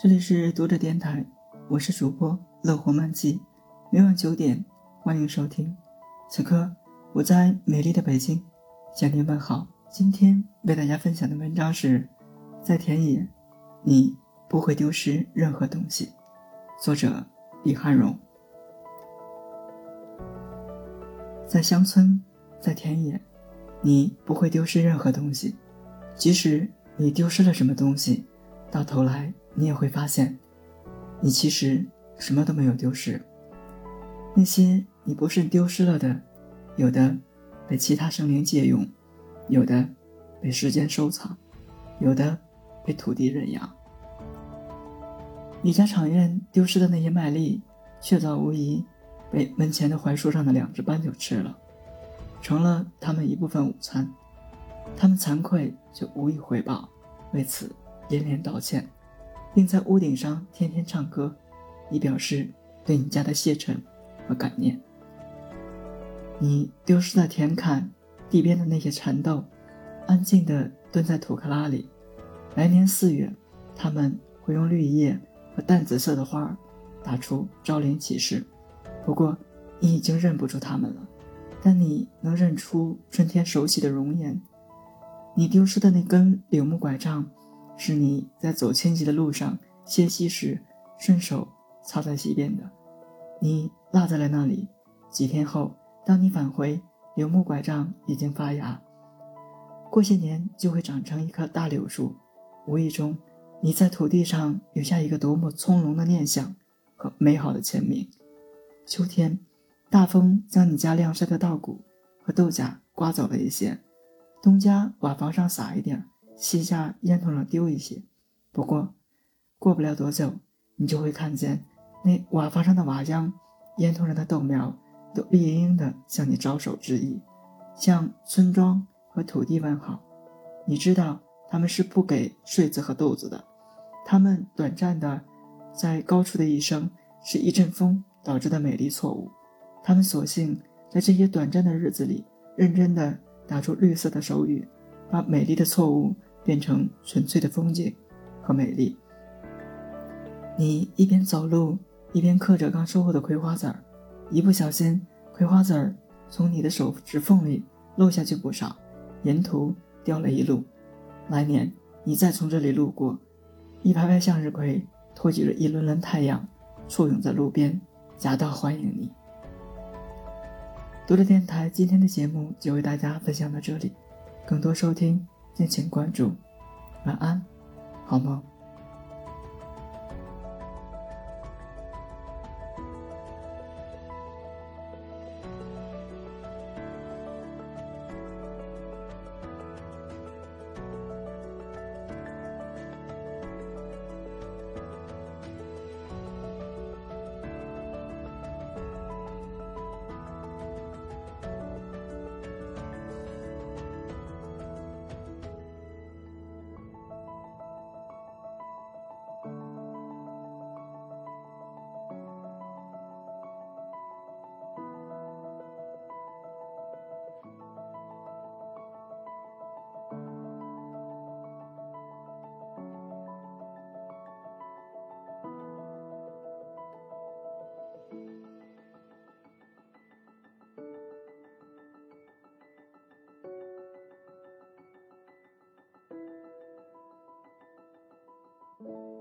这里是读者电台，我是主播乐活漫记，每晚九点欢迎收听。此刻我在美丽的北京向您问好。今天为大家分享的文章是：在田野，你不会丢失任何东西。作者李汉荣。在乡村，在田野，你不会丢失任何东西。即使你丢失了什么东西，到头来你也会发现，你其实什么都没有丢失。那些你不是丢失了的，有的被其他生灵借用，有的被时间收藏，有的被土地认养。你家场院丢失的那些麦粒，确凿无疑被门前的槐树上的两只斑鸠吃了，成了他们一部分午餐。他们惭愧，就无以回报，为此连连道歉，并在屋顶上天天唱歌，以表示对你家的谢忱和感念。你丢失的田坎地边的那些蚕豆，安静地蹲在土坷拉里，来年四月，他们会用绿叶和淡紫色的花打出招联启事。不过，你已经认不出它们了，但你能认出春天熟悉的容颜。你丢失的那根柳木拐杖，是你在走千级的路上歇息时顺手插在溪边的。你落在了那里。几天后，当你返回，柳木拐杖已经发芽，过些年就会长成一棵大柳树。无意中，你在土地上留下一个多么从容的念想和美好的签名。秋天，大风将你家晾晒的稻谷和豆荚刮走了一些。东家瓦房上撒一点儿，西家烟囱上丢一些。不过，过不了多久，你就会看见那瓦房上的瓦匠、烟囱上的豆苗，都绿莹莹的向你招手致意，向村庄和土地问好。你知道他们是不给穗子和豆子的，他们短暂的在高处的一生，是一阵风导致的美丽错误。他们索性在这些短暂的日子里，认真的。打出绿色的手语，把美丽的错误变成纯粹的风景和美丽。你一边走路，一边嗑着刚收获的葵花籽儿，一不小心，葵花籽儿从你的手指缝里漏下去不少，沿途掉了一路。来年你再从这里路过，一排排向日葵托举着一轮轮太阳，簇拥在路边，夹道欢迎你。读者电台今天的节目就为大家分享到这里，更多收听敬请关注。晚安，好梦。You